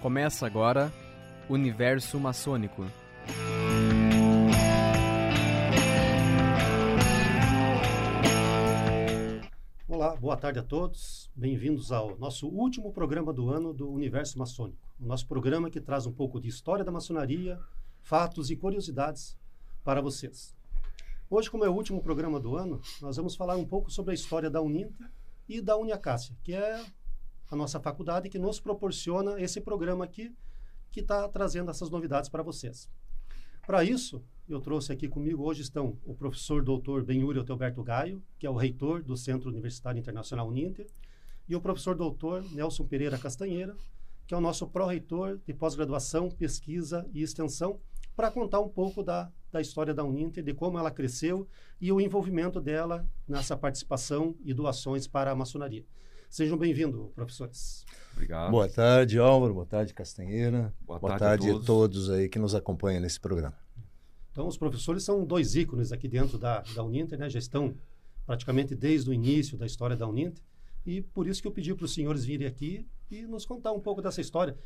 Começa agora Universo Maçônico. Olá, boa tarde a todos. Bem-vindos ao nosso último programa do ano do Universo Maçônico. O nosso programa que traz um pouco de história da maçonaria, fatos e curiosidades para vocês. Hoje, como é o último programa do ano, nós vamos falar um pouco sobre a história da Uninter e da Uniacácia, que é a nossa faculdade que nos proporciona esse programa aqui, que está trazendo essas novidades para vocês. Para isso, eu trouxe aqui comigo, hoje estão o professor doutor Benhúrio Teoberto Gaio, que é o reitor do Centro Universitário Internacional Uninter, e o professor doutor Nelson Pereira Castanheira, que é o nosso pró-reitor de pós-graduação, pesquisa e extensão, para contar um pouco da, da história da Uninter, de como ela cresceu e o envolvimento dela nessa participação e doações para a maçonaria. Sejam bem-vindos, professores. Obrigado. Boa tarde, Álvaro. Boa tarde, Castanheira. Boa, Boa tarde, tarde, a todos. a todos aí que nos acompanham nesse programa. Então, os professores são dois ícones aqui dentro da, da Uninter, né? Já estão praticamente desde o início da história da Uninter. E por isso que eu pedi para os senhores virem aqui e nos contar um pouco dessa história.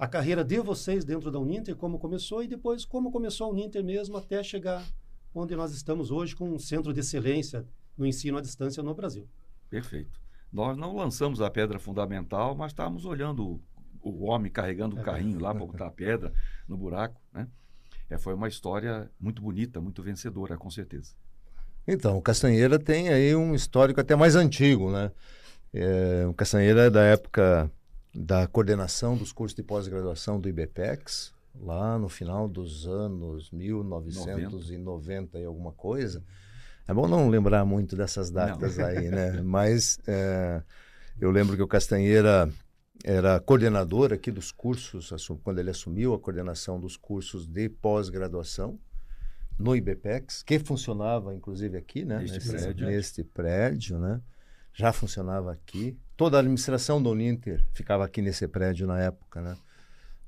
A carreira de vocês dentro da Uninter, como começou e depois como começou a Uninter mesmo até chegar onde nós estamos hoje com um centro de excelência no ensino à distância no Brasil. Perfeito. Nós não lançamos a pedra fundamental, mas estávamos olhando o, o homem carregando o É. carrinho lá para botar a pedra no buraco, né? É, foi uma história muito bonita, muito vencedora, com certeza. Então, o Castanheira tem aí um histórico até mais antigo, né? É, o Castanheira é da época da coordenação dos cursos de pós-graduação do IBPEX, lá no final dos anos 1990 e alguma coisa. É bom não lembrar muito dessas datas aí, né? Mas é, eu lembro que o Castanheira era coordenador aqui dos cursos, quando ele assumiu a coordenação dos cursos de pós-graduação no IBPEX, que funcionava inclusive aqui, né? Neste Nesse- prédio. neste prédio, né? Já funcionava aqui. Toda a administração do Uninter ficava aqui nesse prédio na época, né?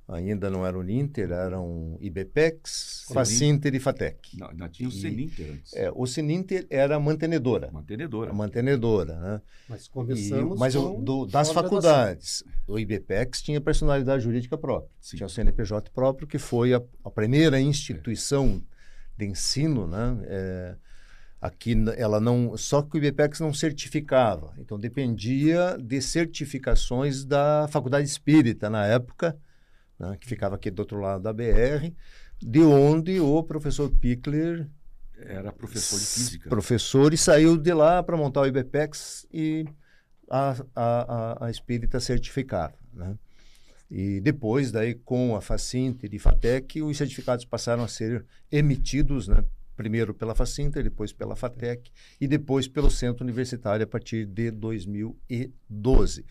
Ainda não era Uninter, eram IBPEX. Facinter e Fatec. Não, ainda tinha o E- Seninter antes. É, o Sininter era a mantenedora, Mantenedora. a mantenedora, né? Mas E- começamos mas o- com do- das faculdades, o IBPEX tinha personalidade jurídica própria. Sim. Tinha o CNPJ próprio, que foi a, a primeira instituição de ensino, né? É, aqui ela não, só que o IBPEX não certificava, então dependia de certificações da Faculdade Espírita na época, né? que ficava aqui do outro lado da BR, de onde o professor Pickler Era professor de física. professor e saiu de lá para montar o IBPEX e a, a, a, a Espírita certificava, né? E depois, daí, com a Facinter e Fatec, os certificados passaram a ser emitidos, né? Primeiro pela Facinter, depois pela Fatec e depois pelo Centro Universitário a partir de 2012.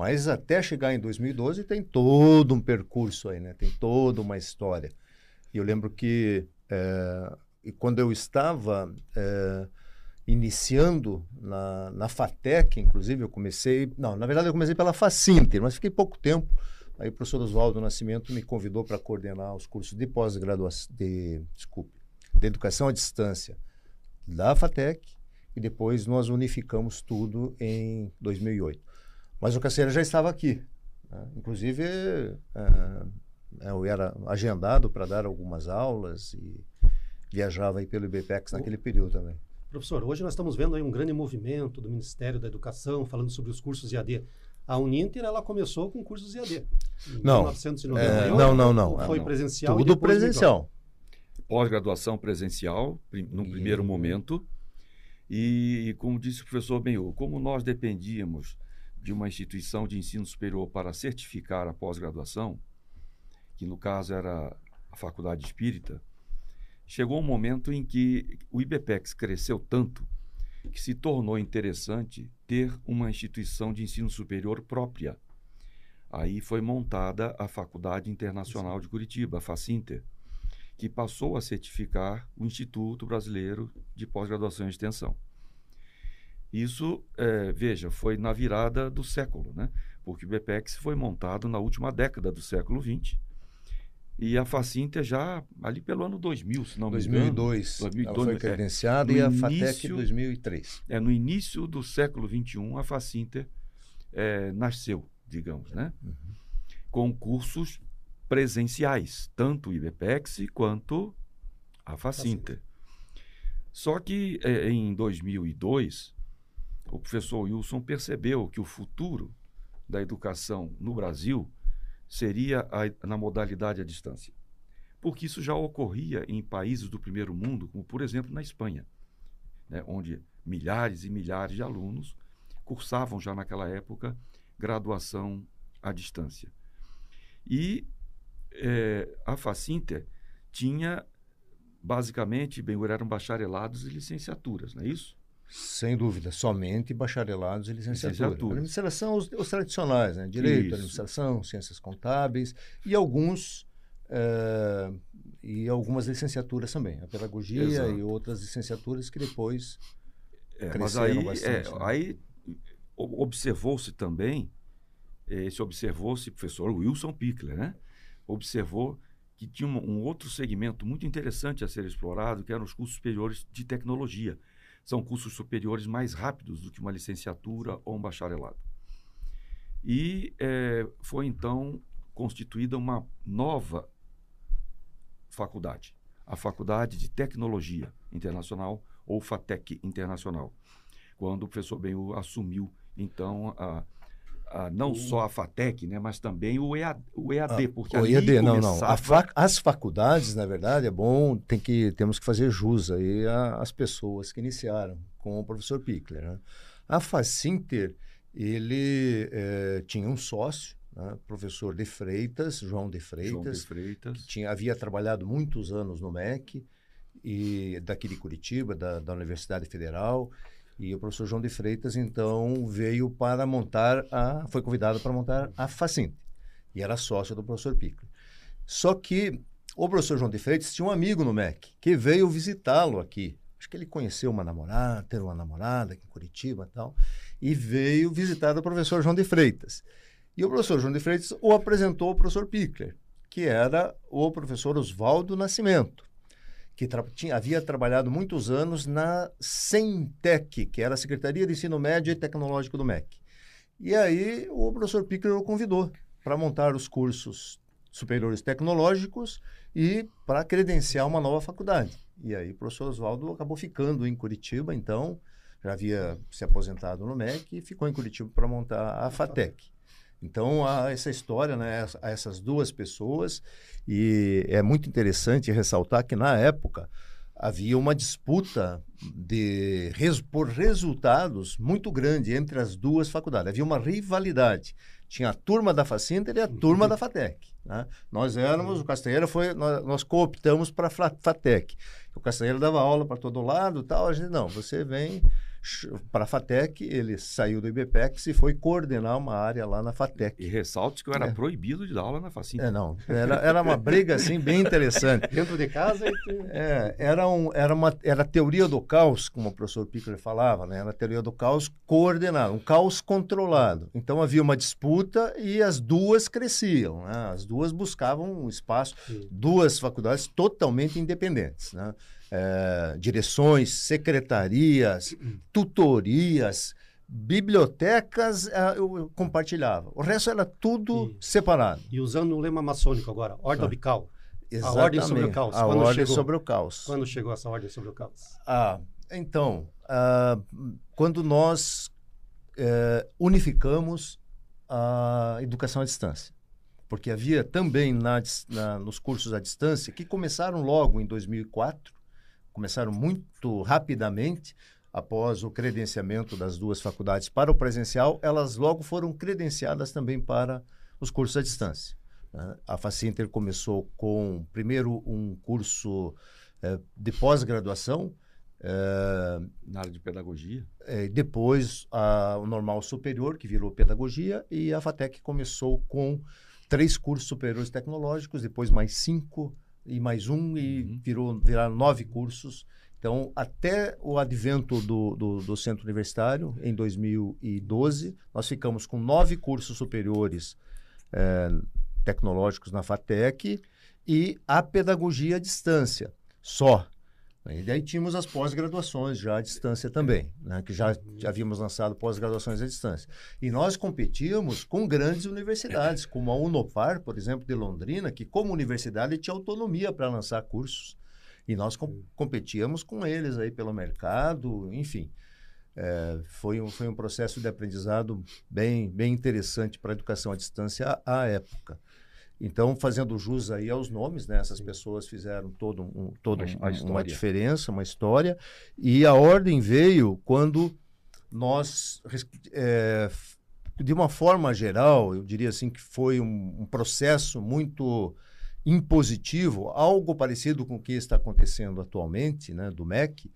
Mas até chegar em 2012 tem todo um percurso aí, né? Tem toda uma história. E eu lembro que e quando eu estava eh, iniciando na, na FATEC, inclusive, eu comecei. Não, na verdade, eu comecei pela Facinter, mas fiquei pouco tempo. Aí o professor Oswaldo Nascimento me convidou para coordenar os cursos de pós-graduação, de, desculpe, de educação à distância da FATEC, e depois nós unificamos tudo em 2008. Mas o Caceira já estava aqui. né? Inclusive, eh, eu era agendado para dar algumas aulas e viajava aí pelo IBPEX naquele período também. Professor, hoje nós estamos vendo aí um grande movimento do Ministério da Educação falando sobre os cursos IAD. A Uninter, ela começou com cursos IAD. Em Não. 1998, É, não, não, não. Foi Não. presencial. Tudo presencial. Pós-graduação presencial, prim- no E- primeiro momento. E, como disse o professor Benhur, como nós dependíamos de uma instituição de ensino superior para certificar a pós-graduação, que no caso era a Faculdade Espírita, chegou um momento em que o IBPEX cresceu tanto que se tornou interessante ter uma instituição de ensino superior própria. Aí foi montada a Faculdade Internacional de Curitiba, a Facinter, que passou a certificar o Instituto Brasileiro de Pós-Graduação e Extensão. Isso, eh, veja, foi na virada do século, né? porque o BPEX foi montado na última década do século XX e a Facinter já ali pelo ano 2000, se não me engano. 2002. 2002, ela foi é. credenciada No e a FATEC início- 2003. É, no início do século XXI, a Facinter eh, nasceu, digamos, né? com cursos presenciais, tanto o IBPEX quanto a Facinter. Só que eh, em 2002, o professor Wilson percebeu que o futuro da educação no Brasil seria a, na modalidade à distância. Porque isso já ocorria em países do primeiro mundo, como por exemplo na Espanha, né, onde milhares e milhares de alunos cursavam já naquela época graduação à distância. E é, a Facinter tinha basicamente, bem, eram bacharelados e licenciaturas, não é isso? Sem dúvida, somente bacharelados e licenciatura. licenciatura. Administração, os, os, tradicionais, né? Direito, Isso. administração, ciências contábeis e alguns uh, e algumas licenciaturas também, a pedagogia Exato. e outras licenciaturas que depois é, cresceram mas aí, bastante. É, né? Aí observou-se também, esse observou-se professor Wilson Pickler, né? Observou que tinha um, um outro segmento muito interessante a ser explorado, que eram os cursos superiores de tecnologia são cursos superiores mais rápidos do que uma licenciatura ou um bacharelado. E é, foi então constituída uma nova faculdade, a Faculdade de Tecnologia Internacional, ou FATEC Internacional, quando o professor Benhu assumiu então a, não só a FATEC, né, mas também o EAD, o EAD ah, porque o EAD, não, não. Fac, as faculdades, na verdade, é bom, tem que, temos que fazer jus aí às pessoas que iniciaram com o professor Pickler. Né? A Facinter, ele é, tinha um sócio, né, professor de Freitas, João de Freitas, João de Freitas. que tinha, havia trabalhado muitos anos no MEC, e daqui de Curitiba, da, da Universidade Federal, e o professor João de Freitas, então, veio para montar a. foi convidado para montar a Facinte. E era sócio do professor Pico. Só que o professor João de Freitas tinha um amigo no MEC que veio visitá-lo aqui. Acho que ele conheceu uma namorada, teve uma namorada aqui em Curitiba e tal, e veio visitar o professor João de Freitas. E o professor João de Freitas o apresentou ao professor Pickler, que era o professor Oswaldo Nascimento que tra tinha, havia trabalhado muitos anos na SEMTEC, que era a Secretaria de Ensino Médio e Tecnológico do MEC. E aí o professor Pickler o convidou para montar os cursos superiores tecnológicos e para credenciar uma nova faculdade. E aí o professor Oswaldo acabou ficando em Curitiba, então já havia se aposentado no MEC e ficou em Curitiba para montar a FATEC. Então, há essa história, né, a essas duas pessoas, e é muito interessante ressaltar que, na época, havia uma disputa de, por resultados muito grande entre as duas faculdades. Havia uma rivalidade. Tinha a turma da Facinter e a turma da FATEC. Né? Nós éramos, o Castanheira foi, nós, nós cooptamos para a FATEC. O Castanheira dava aula para todo lado tal. A gente, não, você vem para a FATEC, ele saiu do IBPEX e foi coordenar uma área lá na FATEC. E ressalto que eu era é. proibido de dar aula na Facinta. É, não. Era, era uma briga, assim, bem interessante. Dentro de casa? É, era, um, era, uma, era a teoria do caos, como o professor Pickler falava, né? Era a teoria do caos coordenado, um caos controlado. Então, havia uma disputa e as duas cresciam, né? As duas buscavam um espaço, Sim. duas faculdades totalmente independentes, né? É, direções, secretarias, tutorias, bibliotecas, é, eu compartilhava. O resto era tudo e, separado. E usando o lema maçônico agora, ordem bical. Exatamente. A ordem sobre o caos. A Quando ordem chegou? sobre o caos. Quando chegou essa ordem sobre o caos? Ah, então, ah, quando nós eh, unificamos a educação à distância. Porque havia também na, na, nos cursos à distância, que começaram logo em 2004, começaram muito rapidamente após o credenciamento das duas faculdades para o presencial, elas logo foram credenciadas também para os cursos à distância. Né? A Facinter começou com, primeiro, um curso eh, de pós-graduação. Eh, Na área de pedagogia? Eh, depois, a, o normal superior, que virou pedagogia, e a FATEC começou com três cursos superiores tecnológicos, depois mais cinco e mais um, e uhum. virou, viraram nove cursos. Então, até o advento do, do, do, centro universitário, em 2012, nós ficamos com nove cursos superiores é, tecnológicos na FATEC e a pedagogia à distância, só. E daí tínhamos as pós-graduações já à distância também, né? que já, já havíamos lançado pós-graduações à distância. E nós competíamos com grandes universidades, como a Unopar, por exemplo, de Londrina, que como universidade tinha autonomia para lançar cursos. E nós com, competíamos com eles aí pelo mercado, enfim. É, foi, um, foi um processo de aprendizado bem, bem interessante para a educação à distância à, à época. Então, fazendo jus aí aos nomes, né? Essas pessoas fizeram todo um, todo uma, um, uma diferença, uma história. E a ordem veio quando nós, é, de uma forma geral, eu diria assim que foi um, um processo muito impositivo, algo parecido com o que está acontecendo atualmente, né, do MEC,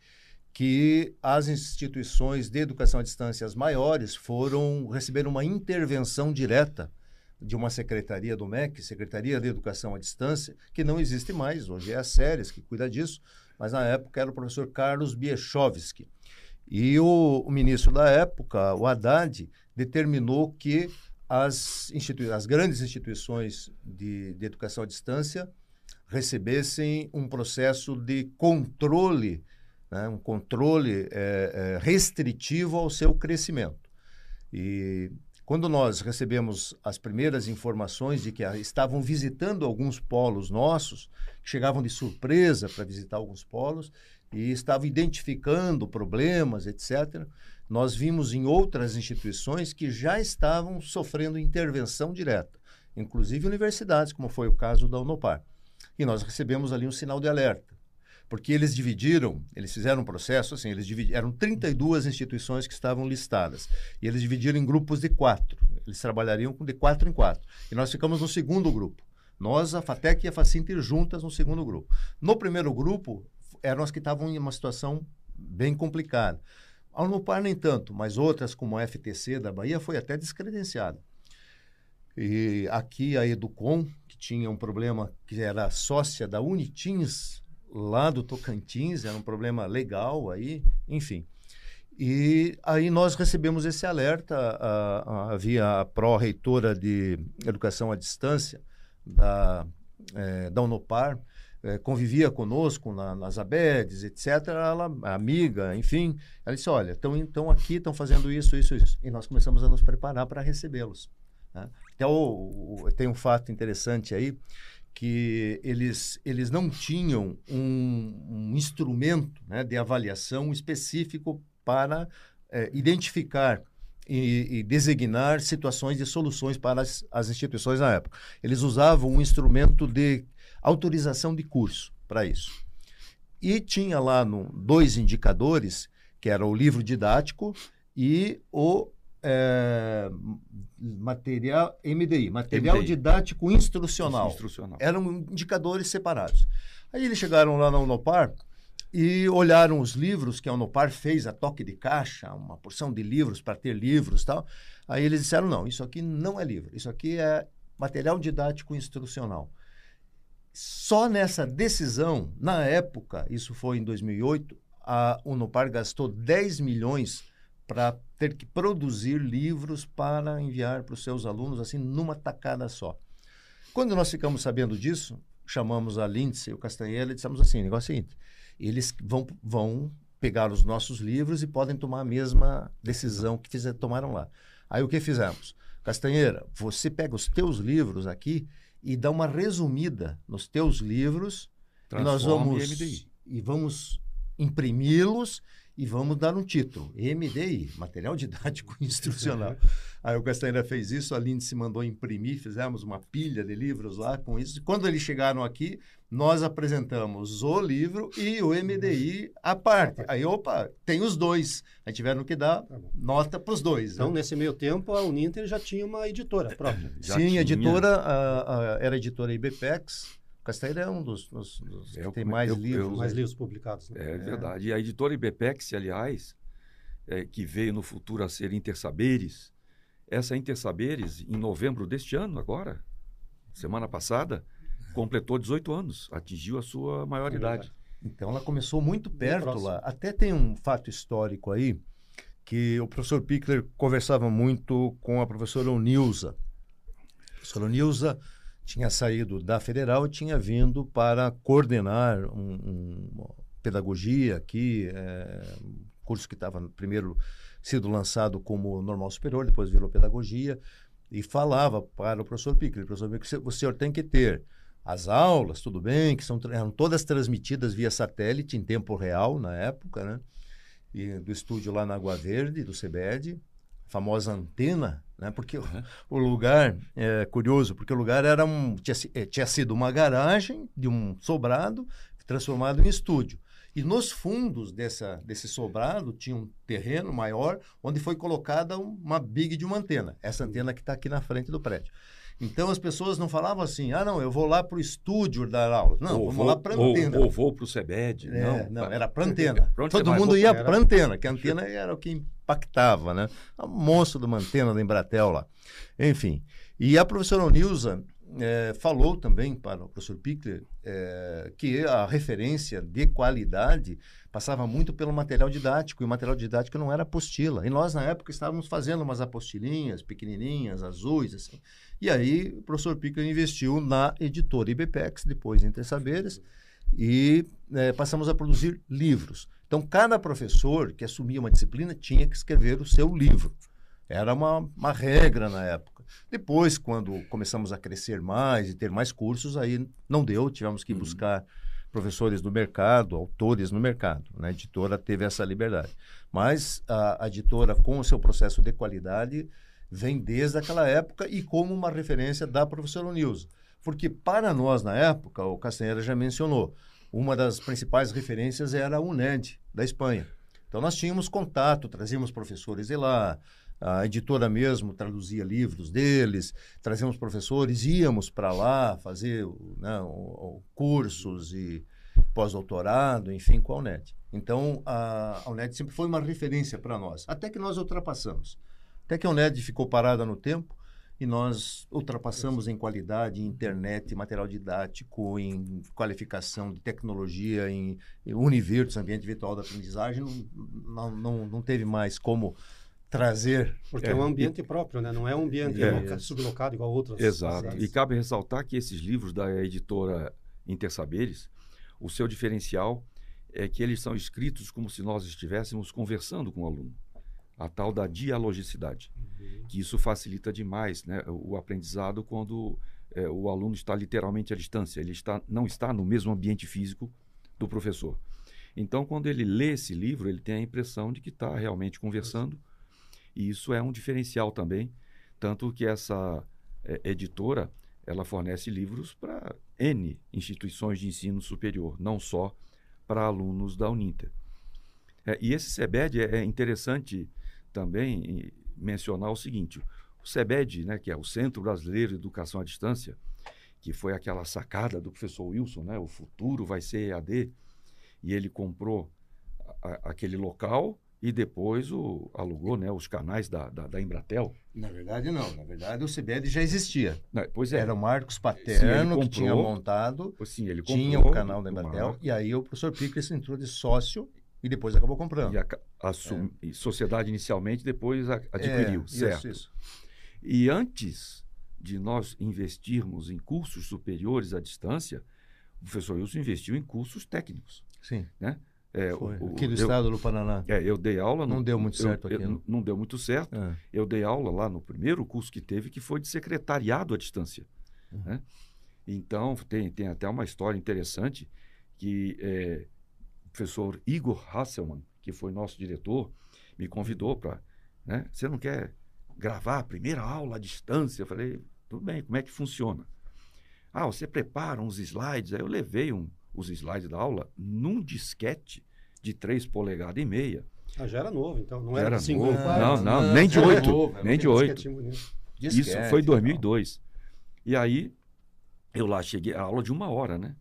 que as instituições de educação à distância as maiores foram receber uma intervenção direta de uma secretaria do MEC, Secretaria de Educação à Distância, que não existe mais, hoje é a Séries que cuida disso, mas na época era o professor Carlos Biechovski. E o, o ministro da época, o Haddad, determinou que as, as grandes instituições de, de educação à distância recebessem um processo de controle, né, um controle é, é, restritivo ao seu crescimento. E quando nós recebemos as primeiras informações de que estavam visitando alguns polos nossos, chegavam de surpresa para visitar alguns polos e estavam identificando problemas, etc., nós vimos em outras instituições que já estavam sofrendo intervenção direta, inclusive universidades, como foi o caso da Unopar. E nós recebemos ali um sinal de alerta porque eles dividiram, eles fizeram um processo assim, eles dividiram, eram 32 instituições que estavam listadas, e eles dividiram em grupos de quatro. Eles trabalhariam de quatro em quatro. E nós ficamos no segundo grupo. Nós, a FATEC e a FACINTER juntas no segundo grupo. No primeiro grupo, eram as que estavam em uma situação bem complicada. A Unopar nem tanto, mas outras, como a FTC da Bahia, foi até descredenciada. E aqui a Educom, que tinha um problema que era sócia da Unitins, lá do Tocantins, era um problema legal aí, enfim. E aí nós recebemos esse alerta, a, a, havia a pró-reitora de Educação à Distância da, é, da Unopar, é, convivia conosco na, nas ABEDs, etc. Ela, amiga, enfim, ela disse, olha, estão então aqui, estão fazendo isso, isso, isso. E nós começamos a nos preparar para recebê-los. Né? Até o, o, tem um fato interessante aí, que eles, eles não tinham um, um instrumento né, de avaliação específico para é, identificar e, e, designar situações de soluções para as, as, instituições na época. Eles usavam um instrumento de autorização de curso para isso. E tinha lá no, dois indicadores, que era o livro didático e o é, material MDI, material MDI. didático instrucional. instrucional. Eram indicadores separados. Aí eles chegaram lá na Unopar e olharam os livros que a Unopar fez a toque de caixa, uma porção de livros para ter livros tal. Aí eles disseram: não, isso aqui não é livro, isso aqui é material didático instrucional. Só nessa decisão, na época, isso foi em 2008, a Unopar gastou 10 milhões para ter que produzir livros para enviar para os seus alunos, assim, numa tacada só. Quando nós ficamos sabendo disso, chamamos a Lindsay e o Castanheira e dissemos assim, negócio é o seguinte, eles vão, vão pegar os nossos livros e podem tomar a mesma decisão que fizer, tomaram lá. Aí o que fizemos? Castanheira, você pega os teus livros aqui e dá uma resumida nos teus livros e nós vamos e vamos imprimi-los e vamos dar um título, MDI, Material Didático Instrucional. Aí o Castanheira fez isso, a Lindsay mandou imprimir, fizemos uma pilha de livros lá com isso. Quando eles chegaram aqui, nós apresentamos o livro e o MDI à parte. Aí, opa, tem os dois. Aí tiveram que dar tá nota para os dois. Então, né? nesse meio tempo, a Uninter já tinha uma editora própria. Já Sim, tinha. editora, a, a, era a editora IBPEX, Castanheira é um dos, dos, dos que tem mais eu, livros. Eu, mais livros publicados. Né? É, é, verdade. E a editora Ibepex, aliás, é, que veio no futuro a ser Intersaberes, essa Intersaberes, em novembro deste ano, agora, semana passada, completou 18 anos, atingiu a sua maioridade. Então ela começou muito perto lá. Até tem um fato histórico aí, que o professor Pickler conversava muito com a professora Onilza. A professora Onilza tinha saído da federal e tinha vindo para coordenar um, um, pedagogia aqui, é, curso que estava primeiro sido lançado como normal superior, depois virou pedagogia, e falava para o professor Piccoli, professor Piccoli, o senhor tem que ter as aulas, tudo bem, que são eram todas transmitidas via satélite em tempo real na época, né? E do estúdio lá na Água Verde, do CBED, famosa antena, né? Porque uhum. o, o, lugar é curioso, porque o lugar era um tinha, eh, tinha sido uma garagem de um sobrado transformado em estúdio. E nos fundos dessa, desse sobrado tinha um terreno maior onde foi colocada uma big de uma antena. Essa antena que está aqui na frente do prédio. Então as pessoas não falavam assim, ah, não, eu vou lá para o estúdio dar aula. Não, ou vamos vou, lá para a antena. Ou, ou vou para o CEBED. É, não, não, era para antena. Todo mundo ia para antena, que a antena era o que impactava, né? O monstro de uma antena da Embratel lá. Enfim. E a professora Nilza é, falou também para o professor Pickler é, que a referência de qualidade passava muito pelo material didático, e o material didático não era apostila. E nós, na época, estávamos fazendo umas apostilinhas pequenininhas, azuis, assim. E aí o professor Pickler investiu na editora IBPEX, depois Entre Saberes, e é, passamos a produzir livros. Então, cada professor que assumia uma disciplina tinha que escrever o seu livro. Era uma, uma regra na época. Depois, quando começamos a crescer mais e ter mais cursos, aí não deu, tivemos que uhum. buscar professores no mercado, autores no mercado. Né? A editora teve essa liberdade. Mas a, a editora, com o seu processo de qualidade, vem desde aquela época e como uma referência da professora Nilza. Porque para nós, na época, o Castanheira já mencionou, uma das principais referências era a UNED, da Espanha. Então, nós tínhamos contato, trazíamos professores de lá, a editora mesmo traduzia livros deles, trazíamos professores, íamos para lá fazer né, cursos e pós-doutorado, enfim, com a UNED. Então, a, a UNED sempre foi uma referência para nós, até que nós ultrapassamos. Até que a UNED ficou parada no tempo e nós ultrapassamos em qualidade, em internet, material didático, em qualificação de tecnologia, em, em universo, ambiente virtual da aprendizagem. Não, não, não teve mais como trazer. Porque é, é um ambiente e, próprio, né? não é um ambiente é, sublocado igual outros. Exato. E cabe ressaltar que esses livros da editora Intersaberes, o seu diferencial é que eles são escritos como se nós estivéssemos conversando com o aluno. A tal da dialogicidade. Uhum. Que isso facilita demais né, o aprendizado quando é, o aluno está literalmente à distância. Ele está, não está no mesmo ambiente físico do professor. Então, quando ele lê esse livro, ele tem a impressão de que está realmente conversando. E isso é um diferencial também, tanto que essa é, editora ela fornece livros para N instituições de ensino superior, não só para alunos da Uninter. É, e esse CEBED é, é interessante também mencionar o seguinte: o CEBED, né, que é o Centro Brasileiro de Educação à Distância, que foi aquela sacada do professor Wilson, né, o futuro vai ser EAD, e ele comprou a, aquele local e depois o, alugou né, os canais da, da, da, Embratel. Na verdade, não. Na verdade, o CBL já existia. Não, pois é. Era o Marcos Paterno sim, que tinha montado, sim, ele tinha o canal da Embratel, e aí o professor Pickles entrou de sócio e depois acabou comprando. E a, a é. sociedade inicialmente, depois adquiriu, é, certo? Isso, isso. E antes de nós investirmos em cursos superiores à distância, o professor Wilson investiu em cursos técnicos. Sim. Né? É, Foi. O, aqui eu, estado do Paraná. É, eu dei aula. Não no, deu muito certo eu, aqui. não deu muito certo. É. Eu dei aula lá no primeiro curso que teve, que foi de secretariado à distância. Uhum. Né? Então, tem, tem até uma história interessante que é, o professor Igor Hasselmann, que foi nosso diretor, me convidou para. Né, Você não quer gravar a primeira aula à distância? Eu falei, tudo bem, como é que funciona? Ah, você prepara uns slides. Aí eu levei um, os slides da aula num disquete de 3 polegadas e meia. Ah, já era novo, então. Não era, era novo. Não, não, não, nem de 8. nem de 8. Isso foi em 2002. E aí, eu lá cheguei, a aula de uma hora, né?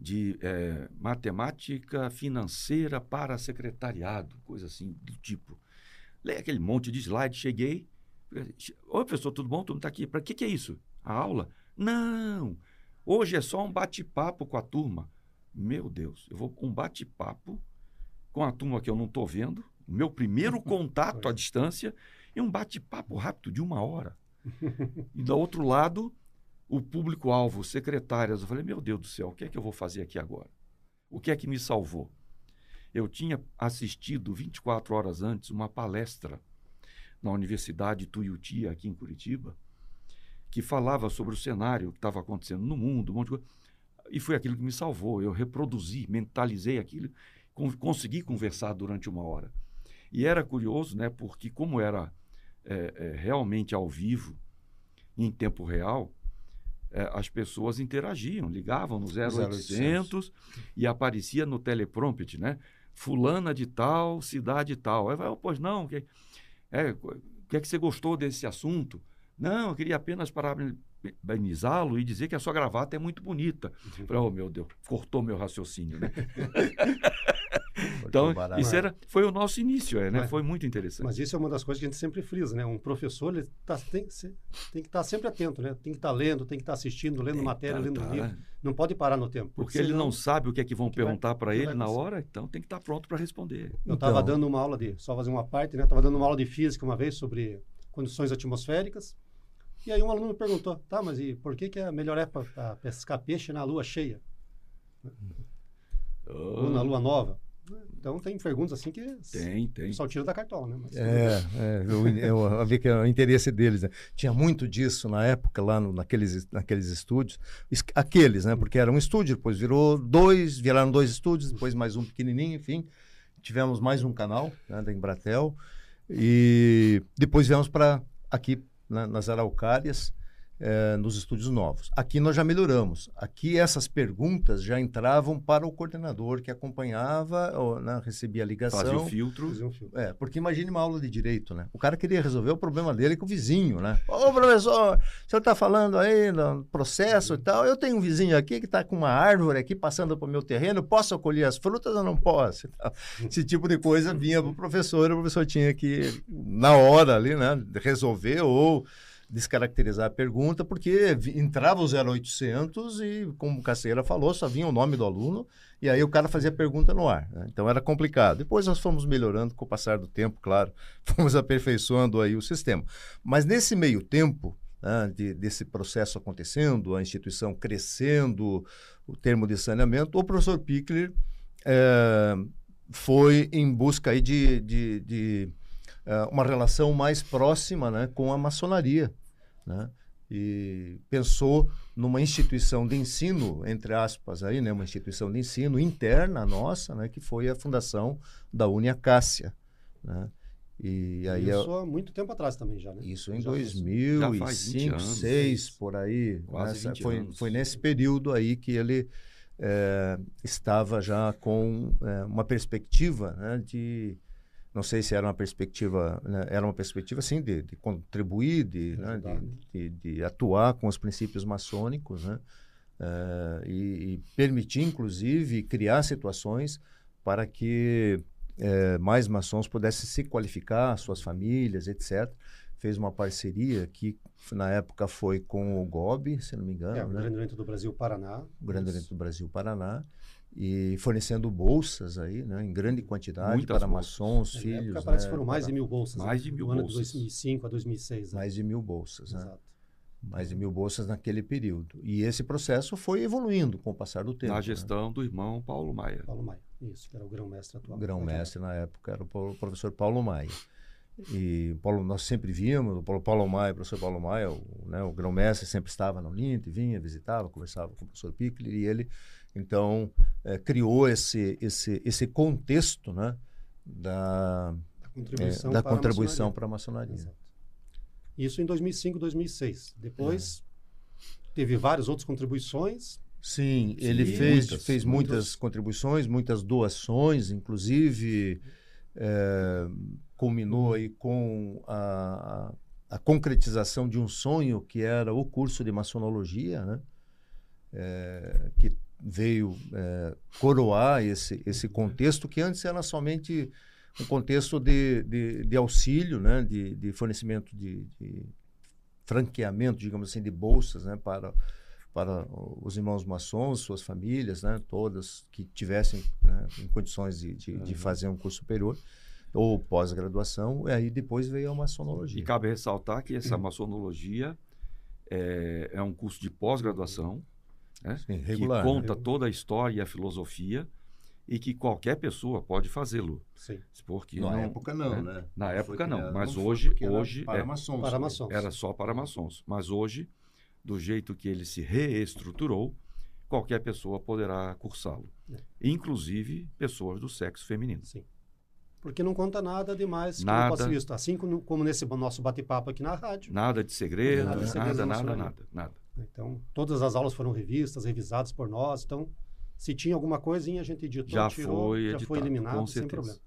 De é, matemática financeira para secretariado, coisa assim do tipo. Leio aquele monte de slide, cheguei. Oi, professor, tudo bom? Todo mundo está aqui. Para que, que é isso? A aula? Não! Hoje é só um bate-papo com a turma. Meu Deus, eu vou com um bate-papo com a turma que eu não estou vendo, o meu primeiro contato à distância, e um bate-papo rápido de uma hora. E do outro lado, o público-alvo, secretárias. Eu falei, meu Deus do céu, o que é que eu vou fazer aqui agora? O que é que me salvou? eu tinha assistido 24 horas antes uma palestra na Universidade Tuiuti, aqui em Curitiba, que falava sobre o cenário que estava acontecendo no mundo, um monte de coisa. E foi aquilo que me salvou. Eu reproduzi, mentalizei aquilo, consegui conversar durante uma hora. E era curioso, né, porque como era é, é, realmente ao vivo, em tempo real, é, as pessoas interagiam, ligavam no 0800, 0800 e aparecia no teleprompter, né? Fulana de tal, cidade tal. Aí vai, oh, pois não, que, é, que é que você gostou desse assunto? Não, eu queria apenas parabenizá-lo e dizer que a sua gravata é muito bonita. Uhum. Falei, oh meu Deus, cortou meu raciocínio, né? então, isso era, foi o nosso início, é, né? Mas, foi muito interessante. Mas isso é uma das coisas que a gente sempre frisa, né? Um professor ele tá, tem, tem que estar tá sempre atento, né? Tem que estar tá lendo, tem que estar tá assistindo, lendo tem matéria, tá, lendo tá. livro. Não pode parar no tempo. Porque, porque ele não sabe o que é que vão que perguntar para ele na hora, então tem que estar tá pronto para responder. Eu estava então... dando uma aula de, só fazer uma parte, né? Estava dando uma aula de física uma vez sobre condições atmosféricas. E aí um aluno me perguntou, tá, mas e por que, que é a melhor época para pescar peixe na lua cheia? Oh. Ou na lua nova? Então tem perguntas assim que tem, tem. só tira da cartola, né? Mas, é, é, eu, eu, eu vi que é o interesse deles. Né? Tinha muito disso na época, lá no, naqueles, naqueles estúdios. Aqueles, né? Porque era um estúdio, depois virou dois, viraram dois estúdios, depois mais um pequenininho, enfim. Tivemos mais um canal né, da Embratel. E depois viemos para aqui, né, nas Araucárias, é, nos estúdios novos. Aqui nós já melhoramos. Aqui essas perguntas já entravam para o coordenador que acompanhava, ou, né, recebia a ligação. Fazia o filtro. Fazia um filtro. É, porque imagine uma aula de direito, né? O cara queria resolver o problema dele com o vizinho, né? Ô, professor, o senhor está falando aí no processo e tal. Eu tenho um vizinho aqui que está com uma árvore aqui passando para o meu terreno. Posso colher as frutas ou não posso? Esse tipo de coisa vinha para o professor. O professor tinha que, na hora ali, né, resolver ou descaracterizar a pergunta, porque entrava o 0800 e, como o Caceira falou, só vinha o nome do aluno e aí o cara fazia a pergunta no ar. Né? Então era complicado. Depois nós fomos melhorando com o passar do tempo, claro, fomos aperfeiçoando aí o sistema. Mas nesse meio tempo, né, de, desse processo acontecendo, a instituição crescendo, o termo de saneamento, o professor Pickler é, foi em busca aí de, de, de uh, uma relação mais próxima né, com a maçonaria. Né? E pensou numa instituição de ensino, entre aspas, aí, né, uma instituição de ensino interna nossa, né, que foi a fundação da Uniacácia. Né? E aí isso há muito tempo atrás também já, né? Isso em já 2005, 2006, por aí. Nessa, foi, anos. foi nesse período aí que ele é, estava já com é, uma perspectiva né, de não sei se era uma perspectiva, né, era uma perspectiva sim de, de contribuir, de, né, de, de, de, atuar com os princípios maçônicos, né, uh, e, e, permitir inclusive criar situações para que uh, mais maçons pudessem se qualificar, suas famílias, etc. Fez uma parceria que na época foi com o GOB, se não me engano, é, o né? Grande Oriente do Brasil Paraná, o Grande Oriente do Brasil Paraná e fornecendo bolsas aí, né, em grande quantidade Muitas para bolsas. maçons, Na filhos. Época, parece né, que foram mais para... de mil bolsas. Mais de mil bolsas. ano de 2005 a 2006. Né? Mais de mil bolsas, né? Exato. Mais de mil bolsas naquele período. E esse processo foi evoluindo com o passar do tempo. Na né? gestão né? do irmão Paulo Maia. Paulo Maia, isso, que era o grão-mestre atual. Grão-mestre na época era o professor Paulo Maia. E Paulo, nós sempre víamos, o Paulo, Paulo Maia, o professor Paulo Maia, o, né, o grão-mestre sempre estava na Uninter, vinha, visitava, conversava com o professor Pickler e ele então, é, criou esse, esse, esse contexto né, da, da contribuição, é, da para, contribuição a para a maçonaria. Exato. Isso em 2005, 2006. Depois, é. teve várias outras contribuições. Sim, ele Sim, fez, muitas, fez muitas, muitas, contribuições, muitas doações, inclusive é, culminou aí com a, a concretização de um sonho que era o curso de maçonologia, né? É, que veio é, coroar esse, esse contexto que antes era somente um contexto de, de, de auxílio, né, de, de fornecimento de, de, franqueamento, digamos assim, de bolsas né, para, para os irmãos maçons, suas famílias, né, todas que tivessem né, em condições de, de, de, fazer um curso superior ou pós-graduação, e aí depois veio a maçonologia. E cabe ressaltar que essa maçonologia é, é um curso de pós-graduação, né? Sim, regular, que conta né? toda a história e a filosofia e que qualquer pessoa pode fazê-lo. Sim. Porque Na não- época não, é, né? Na Foi época não, mas foi hoje, porque era hoje para é, maçons. Para também. maçons. era só para maçons. Mas hoje, do jeito que ele se reestruturou, qualquer pessoa poderá cursá-lo. É. Inclusive pessoas do sexo feminino. Sim. Porque não conta nada demais que Nada. não possa ser. Assim como, como nesse nosso bate-papo aqui na rádio. Nada de segredo, Nada nada, de segredo nada, na nada, maçonaria. nada, Então, todas as aulas foram revistas, revisadas por nós. Então, se tinha alguma coisinha, a gente editou, Já tirou, foi já editado, foi eliminado, sem problema.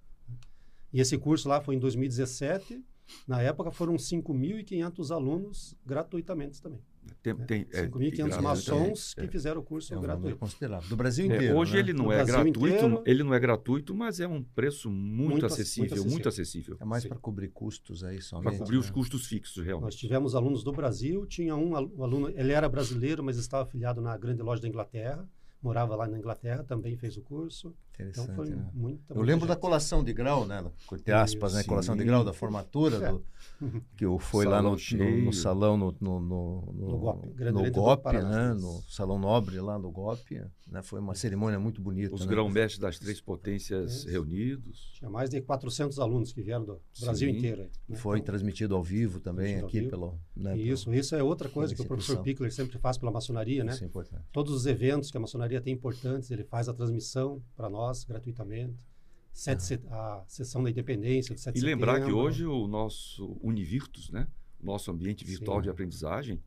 E esse curso lá foi em 2017. Na época, foram 5.500 alunos gratuitamente também. Tem, né? tem, é, 5.500 gratuitamente, maçons é. que fizeram o curso É um gratuito. considerável. Do Brasil É, inteiro. hoje né? ele não No é Brasil gratuito, inteiro. ele não é gratuito, mas é um preço muito, Muito ac- acessível, muito muito acessível. É mais para cobrir custos aí somente. Para cobrir os né? custos fixos, Nós realmente. tivemos alunos do Brasil, tinha um um aluno, ele era brasileiro, mas estava afiliado na grande loja da Inglaterra, morava lá na Inglaterra, também fez o curso. Então Interessante, foi né? muita Eu lembro da gente. colação de grau, né? Entre aspas, né? Colação de grau da formatura, É. do, que eu fui lá no, no, no salão, no, no, no, No GOP, no GOP, Paraná. né? No Salão Nobre lá no GOP. Né? Foi uma cerimônia muito bonita. Os né? grão-mestres das três potências Isso. reunidos. Tinha mais de 400 alunos que vieram do Brasil Sim. inteiro. aí, né? Foi Então, transmitido ao vivo também aqui vivo. pelo. Né, Isso, isso é outra coisa que o professor. Pickler sempre faz pela maçonaria, pelo, né? Isso é importante. Todos os eventos que a maçonaria tem importantes, ele faz a transmissão para nós gratuitamente. Sete, se- a sessão da independência de 7 E de lembrar que hoje o nosso Univirtus, né? Nosso ambiente virtual Sim. de aprendizagem,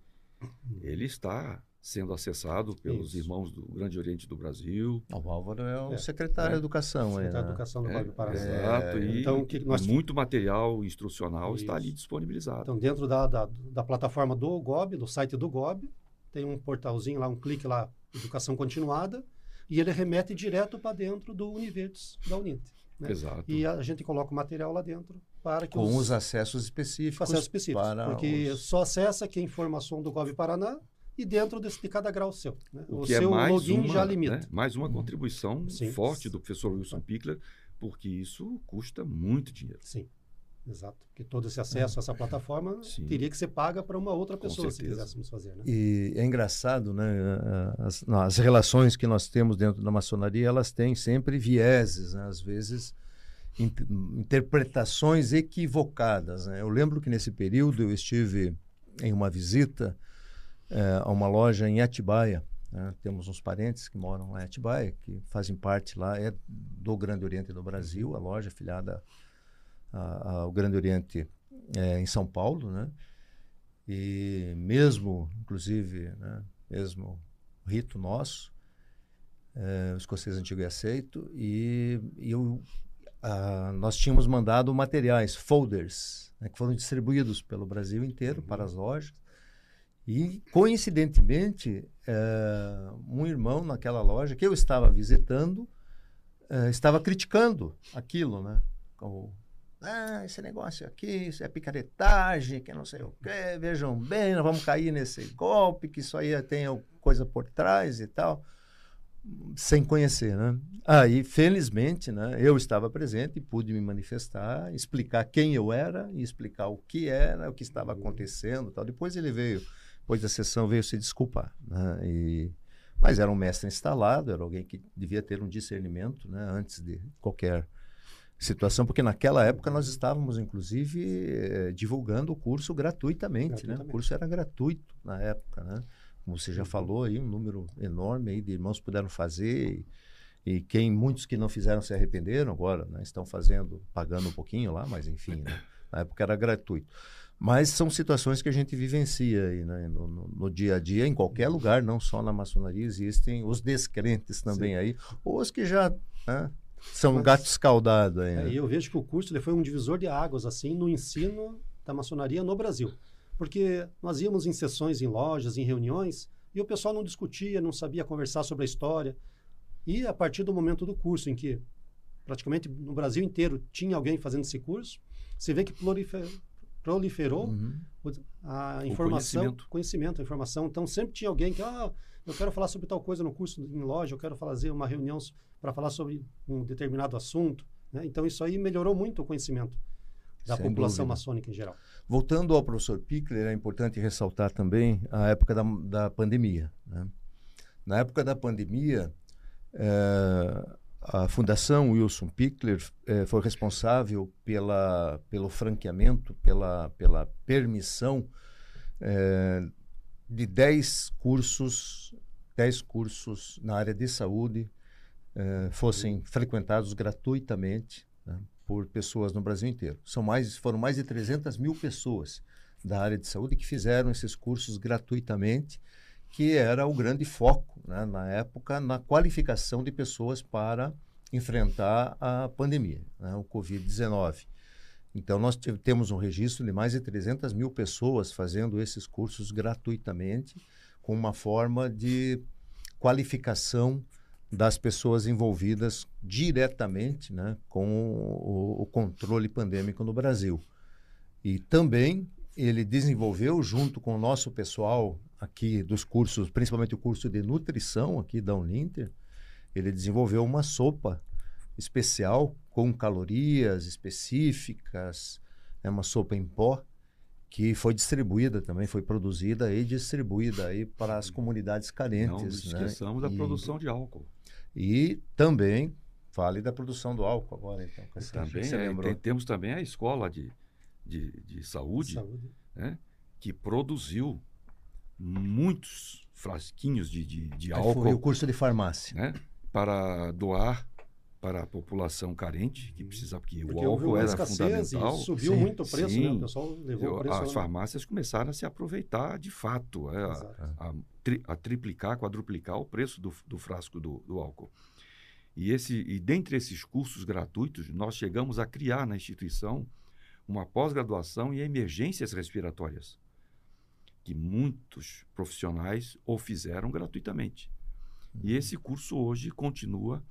ele está sendo acessado pelos Isso. irmãos do Grande Oriente do Brasil. O Álvaro é o É. secretário de É. Educação Secretário né? de Educação do É, Vale do Paraná. Exato. E, Então, que nós- muito material instrucional está Isso. ali disponibilizado. Então, dentro da, da, da plataforma do GOB, do site do GOB, tem um portalzinho lá, um clique lá, Educação Continuada, e ele remete direto para dentro do Univertes da Unite. né? Exato. E a gente coloca o material lá dentro para que Com os, os acessos específicos. acessos específicos. para Porque os- só acessa quem for maçom do GOB Paraná e dentro desse, de cada grau seu. Né? O O, que é seu mais login uma, já limita. né, mais uma contribuição Sim. forte do professor Wilson Pickler, porque isso custa muito dinheiro. Sim, exato. Porque todo esse acesso a essa plataforma Sim. teria que ser paga para uma outra pessoa, se quiséssemos fazer. Né? E é engraçado, né? As, as relações que nós temos dentro da maçonaria, elas têm sempre vieses, né? Às vezes in- interpretações equivocadas. Né? Eu lembro que nesse período eu estive em uma visita eh, a uma loja em Atibaia. né? Temos uns parentes que moram lá em Atibaia, que fazem parte lá, é do Grande Oriente do Brasil, a loja afiliada a- ao Grande Oriente eh, em São Paulo, né? E mesmo, inclusive, né, mesmo rito nosso, eh, o escocês antigo é aceito, e, e eu, ah, nós tínhamos mandado materiais, folders, né, que foram distribuídos pelo Brasil inteiro para as lojas, e coincidentemente, eh, um irmão naquela loja que eu estava visitando, eh, estava criticando aquilo, né? Ah, esse negócio aqui, isso é picaretagem, que não sei o quê, vejam bem, nós vamos cair nesse golpe, que isso aí tem coisa por trás e tal, sem conhecer, né? Aí, felizmente, né, eu estava presente e pude me manifestar, explicar quem eu era e explicar o que era, o que estava acontecendo tal. Depois ele veio, depois da sessão, veio se desculpar, né? E, mas era um mestre instalado, era alguém que devia ter um discernimento, né, antes de qualquer situação, porque naquela época nós estávamos, inclusive, eh, divulgando o curso gratuitamente, né? O curso era gratuito na época, né? Como você já Uhum. falou aí, um número enorme aí de irmãos puderam fazer e, e quem muitos que não fizeram se arrependeram agora, né? Estão fazendo, pagando um pouquinho lá, mas enfim, né? Na época era gratuito. Mas são situações que a gente vivencia aí, né? no, no- no dia a dia, em qualquer lugar, não só na maçonaria, existem os descrentes também aí, ou os que já né, são Mas- gato escaldado aí. né? É, eu vejo que o curso ele foi um divisor de águas assim no ensino da maçonaria no Brasil. Porque nós íamos em sessões em lojas, em reuniões, e o pessoal não discutia, não sabia conversar sobre a história. E a partir do momento do curso, em que praticamente no Brasil inteiro tinha alguém fazendo esse curso, você vê que proliferou Uhum. a informação, conhecimento. conhecimento, a informação. Então sempre tinha alguém que, ah, eu quero falar sobre tal coisa no curso em loja, eu quero fazer uma reunião para falar sobre um determinado assunto. né? Então isso aí melhorou muito o conhecimento da Sem população dúvida. maçônica em geral. Voltando ao professor Pickler, é importante ressaltar também a época da, da pandemia. né? Na época da pandemia, eh, a Fundação Wilson Pickler eh, foi responsável pela, pelo franqueamento, pela, pela permissão eh, de 10 cursos, 10 cursos na área de saúde eh, fossem frequentados gratuitamente né, por pessoas no Brasil inteiro. São mais, foram mais de 300 mil pessoas da área de saúde que fizeram esses cursos gratuitamente que era o grande foco, né, na época, na qualificação de pessoas para enfrentar a pandemia, né, o Covid-19. Então, nós temos um registro de mais de 300 mil pessoas fazendo esses cursos gratuitamente, com uma forma de qualificação das pessoas envolvidas diretamente né, com o, o controle pandêmico no Brasil. E também ele desenvolveu, junto com o nosso pessoal aqui dos cursos, principalmente o curso de nutrição aqui da Uninter, ele desenvolveu uma sopa especial com calorias específicas, é uma sopa em pó que foi distribuída também, foi produzida e distribuída aí para as comunidades carentes. Não né? esqueçamos né? da e, produção de álcool. E também fale da produção do álcool agora, então. também é, tem, temos também a escola de, de, de saúde, saúde. Né? que produziu muitos frasquinhos de, de, de álcool. Foi o curso de farmácia. Né? Para doar para a população carente, que precisava, porque, porque o álcool era fundamental. subiu sim, muito o preço, sim. né? O pessoal levou o preço. As farmácias começaram a se aproveitar de fato, é, a, a, tri, a, triplicar, quadruplicar o preço do, do frasco do, do, álcool. E, esse, e dentre esses cursos gratuitos, nós chegamos a criar na instituição uma pós-graduação em emergências respiratórias que muitos profissionais o fizeram gratuitamente. Uhum. E esse curso hoje continua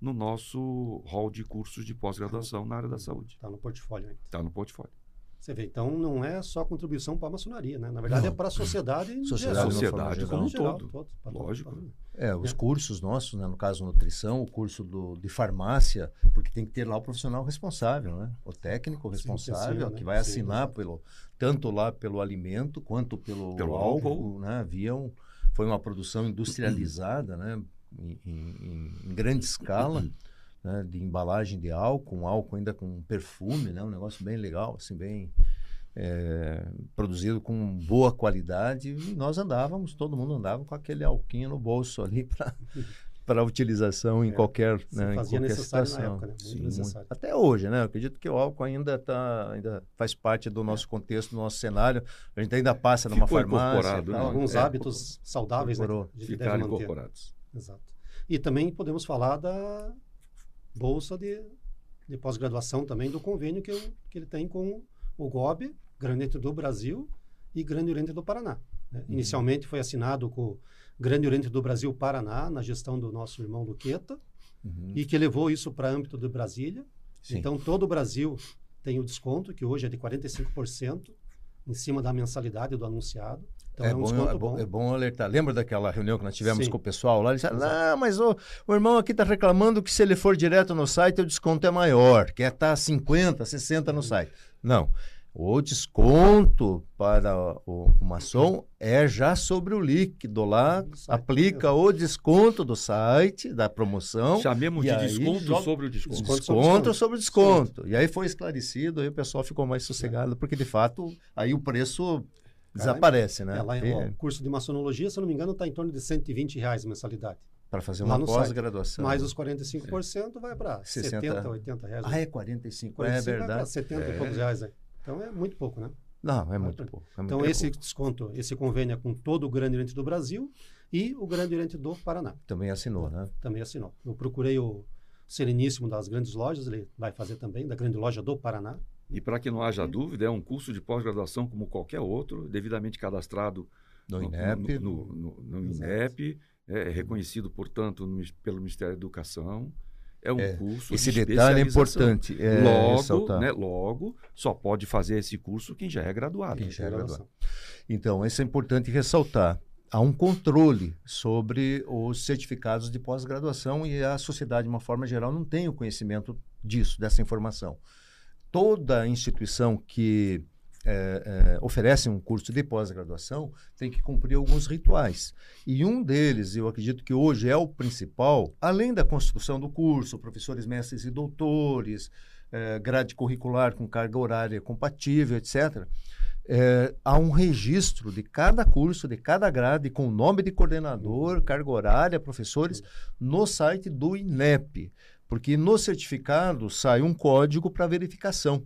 no nosso hall de cursos de pós-graduação na área da saúde. Está no portfólio ainda. Está no portfólio. Você vê, então não é só contribuição para a maçonaria, né? Na verdade é não. é para a sociedade sociedade, sociedade como um todo. todo Lógico. Todo. É, os é. cursos nossos, né? no caso nutrição, o curso do, de farmácia, porque tem que ter lá o profissional responsável, né? O técnico responsável, Sim, que, né? que vai assinar Sim, pelo, tanto lá pelo alimento quanto pelo, pelo álcool, álcool. Né? Havia um, foi uma produção industrializada, né? Em, em, em grande escala né, de embalagem de álcool, um álcool ainda com perfume, né, um negócio bem legal, assim, bem é, produzido com boa qualidade. E nós andávamos, todo mundo andava com aquele alquinho no bolso ali para para utilização em é, qualquer, né, em qualquer situação. Época, né? Sim, muito. Até hoje, né? Eu acredito que o álcool ainda tá, ainda faz parte do nosso é. contexto, do nosso cenário. A gente ainda passa numa Ficou farmácia, né? alguns é, hábitos saudáveis, né? Ficaram incorporados. Exato. E também podemos falar da bolsa de, de pós-graduação também do convênio que, eu, que ele tem com o GOB, Grande Oriente do Brasil e Grande Oriente do Paraná. Né? Uhum. Inicialmente foi assinado com o Grande Oriente do Brasil Paraná, na gestão do nosso irmão Luqueta, uhum. e que levou isso para âmbito de Brasília. Sim. Então, todo o Brasil tem o desconto, que hoje é de 45%, em cima da mensalidade do anunciado. Então é, é um bom, é, bom, é bom alertar. Lembra daquela reunião que nós tivemos Sim. com o pessoal lá? Ele disse, não, mas o, o irmão aqui está reclamando que se ele for direto no site, o desconto é maior, que é estar tá 50, 60 no site. Não. O desconto para o, o maçom é já sobre o líquido lá, aplica o desconto do site, da promoção. Chamemos de desconto sobre o desconto. Desconto, desconto sobre o desconto. E aí foi esclarecido, aí o pessoal ficou mais sossegado, porque de fato aí o preço desaparece, né? Ela, é. O curso de maçonologia, se eu não me engano, está em torno de 120 reais mensalidade. Para fazer uma pós-graduação. Mais os 45% é. vai para 70, 80 reais. Ah, é 45, 45 é verdade. Vai para 70 é. e poucos reais. Aí. Então é muito pouco, né? Não, é muito pouco. É então muito esse pouco. desconto, esse convênio é com todo o Grande Oriente do Brasil e o Grande Oriente do Paraná. Também assinou, né? Também assinou. Eu procurei o Sereníssimo das grandes lojas, ele vai fazer também, da grande loja do Paraná. E para que não haja dúvida, é um curso de pós-graduação como qualquer outro, devidamente cadastrado no, no INEP. No, no, no INEP, é reconhecido, portanto, pelo Ministério da Educação. É um é, curso Esse de detalhe é importante. É, logo, né, logo, só pode fazer esse curso quem já é graduado. Quem já é graduado. Então, isso é importante ressaltar. Há um controle sobre os certificados de pós-graduação e a sociedade, de uma forma geral, não tem o conhecimento disso, dessa informação toda instituição que é, é, oferecem um curso de pós-graduação têm que cumprir alguns rituais. E um deles, eu acredito que hoje é o principal, além da construção do curso, professores, mestres e doutores, é, grade curricular com carga horária compatível, etc., é, há um registro de cada curso, de cada grade, com o nome de coordenador, carga horária, professores, no site do INEP. Porque no certificado sai um código para verificação,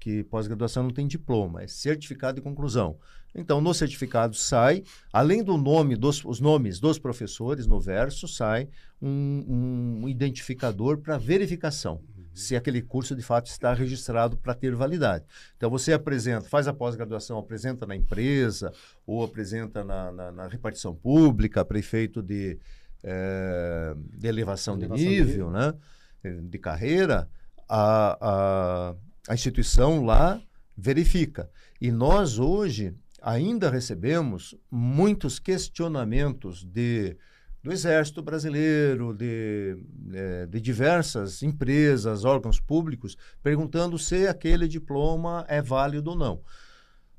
que pós-graduação não tem diploma, é certificado de conclusão. Então, no certificado sai, além do nome dos os nomes dos professores no verso, sai um, um identificador para verificação se aquele curso de fato está registrado para ter validade. Então você apresenta, faz a pós-graduação, apresenta na empresa ou apresenta na, na, na repartição pública, prefeito de, é, de elevação, elevação de nível, de... né? De carreira, a, a, a instituição lá verifica. E nós hoje ainda recebemos muitos questionamentos de do Exército Brasileiro, de, é, de diversas empresas, órgãos públicos, perguntando se aquele diploma é válido ou não.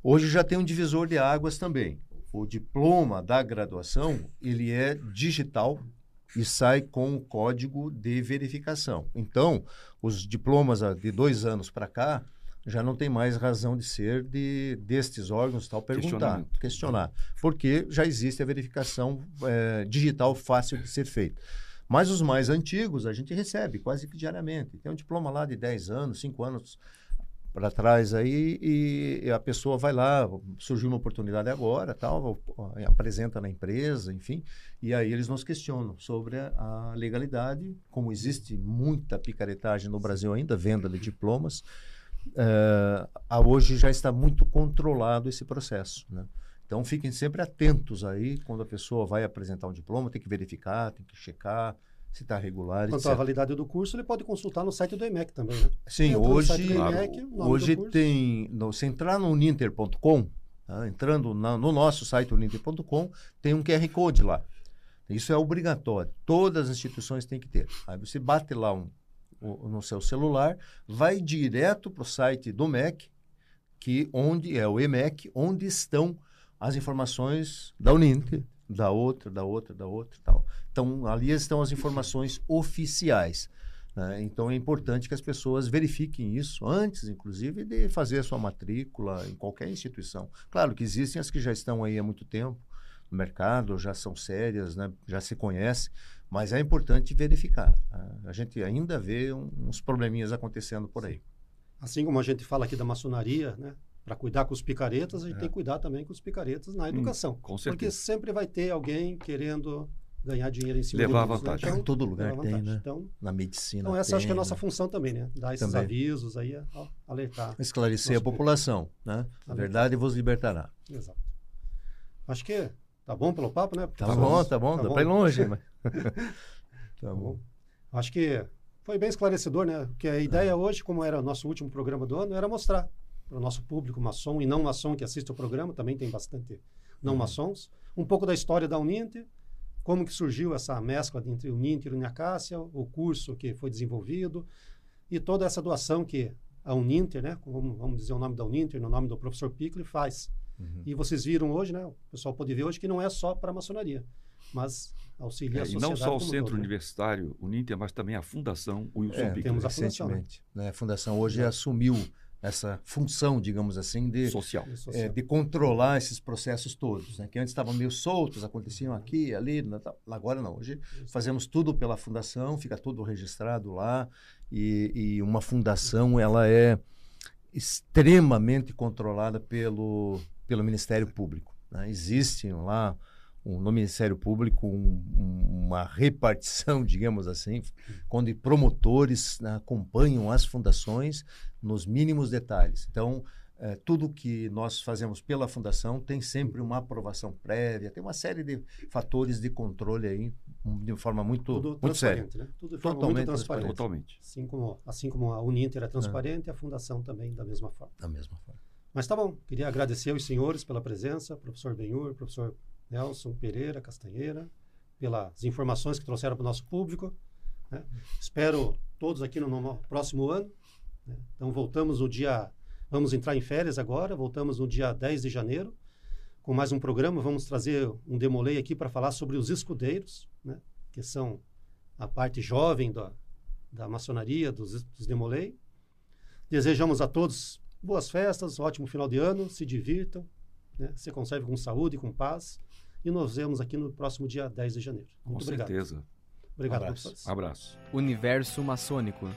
Hoje já tem um divisor de águas também. O diploma da graduação, ele é digital e sai com o código de verificação. Então, os diplomas de dois anos para cá, já não tem mais razão de ser de destes órgãos tal perguntar, questionar, porque já existe a verificação é, digital fácil de ser feita. Mas os mais antigos a gente recebe quase que diariamente. Tem um diploma lá de 10 anos, 5 anos para trás aí e a pessoa vai lá, surgiu uma oportunidade agora, tal, apresenta na empresa, enfim, e aí eles nos questionam sobre a, legalidade, como existe muita picaretagem no Brasil ainda, venda de diplomas, uh, hoje já está muito controlado esse processo. Né? Então fiquem sempre atentos aí quando a pessoa vai apresentar um diploma, tem que verificar, tem que checar se está regular. Quanto à validade do curso, ele pode consultar no site do EMEC também, né? Sim, hoje, EMEC, hoje tem, no, se entrar no uninter.com, tá? entrando na, no nosso site uninter.com, tem um QR Code lá. Isso é obrigatório. Todas as instituições têm que ter. Aí você bate lá um, no seu celular, vai direto para o site do MEC, que onde é o EMEC, onde estão as informações da Uninter, da outra, da outra, da outra, tal. Então ali estão as informações oficiais. Né? Então é importante que as pessoas verifiquem isso antes, inclusive, de fazer a sua matrícula em qualquer instituição. Claro que existem as que já estão aí há muito tempo no mercado, já são sérias, né? já se conhece, mas é importante verificar. Tá? A gente ainda vê uns probleminhas acontecendo por aí. Assim como a gente fala aqui da maçonaria, né? Para cuidar com os picaretas, a gente é. tem que cuidar também com os picaretas na hum, educação. Hum, com certeza. Porque sempre vai ter alguém querendo ganhar dinheiro em cima Levar de né? vantagem. Né? Então, em todo lugar tem, né? Então, na medicina Então essa tem, acho que é a nossa né? função também, né? Dar esses também. avisos aí, ó, alertar. Esclarecer a população, né? A verdade vos libertará. Exato. Acho que tá bom pelo papo, né? Tá bom, tá bom, tá dá para ir longe. mas... Tá bom. Acho que foi bem esclarecedor, né? Porque a ideia é. hoje, como era o nosso último programa do ano, era mostrar para o nosso público maçom e não maçom que assiste o programa, também tem bastante não uhum. maçons, um pouco da história da Uninter, como que surgiu essa mescla entre o Uninter e o Unicácia, o curso que foi desenvolvido e toda essa doação que a Uninter, né, como, vamos dizer o nome da Uninter, no nome do professor Piccoli, faz. Uhum. E vocês viram hoje, né, o pessoal pode ver hoje que não é só para a maçonaria mas auxilia é, a sociedade. E não só o Centro todo, né? Universitário Uninter, mas também a Fundação Wilson é, Temos a Fundação. Né? A Fundação hoje é. assumiu essa função, digamos assim, de, Social. É, de controlar esses processos todos, né? que antes estavam meio soltos, aconteciam aqui, ali, agora não. Hoje fazemos tudo pela fundação, fica tudo registrado lá e, e uma fundação ela é extremamente controlada pelo, pelo Ministério Público. Né? Existem lá um, no Ministério Público um, um, uma repartição, digamos assim, quando promotores né, acompanham as fundações nos mínimos detalhes. Então, é, tudo que nós fazemos pela fundação tem sempre uma aprovação prévia, tem uma série de fatores de controle aí de forma muito, tudo muito séria. Né? Tudo de forma Totalmente muito transparente. Totalmente. Assim como, assim como a Uninter é transparente, é. a fundação também da mesma forma. Da mesma forma. Mas tá bom, queria agradecer aos senhores pela presença, professor Benhur, professor Nelson Pereira Castanheira, pelas informações que trouxeram para o nosso público. Né? Espero todos aqui no, no próximo ano. Né? Então, voltamos no dia Vamos entrar em férias agora, voltamos no dia 10 de janeiro com mais um programa. Vamos trazer um Demolei aqui para falar sobre os escudeiros, né? que são a parte jovem da, da maçonaria, dos, dos Demolei. Desejamos a todos boas festas, ótimo final de ano, se divirtam, né? se conserve com saúde, com paz. E nos vemos aqui no próximo dia 10 de janeiro. Com Muito obrigado. certeza. Obrigado, Abraço. professores. Abraço. Universo maçônico.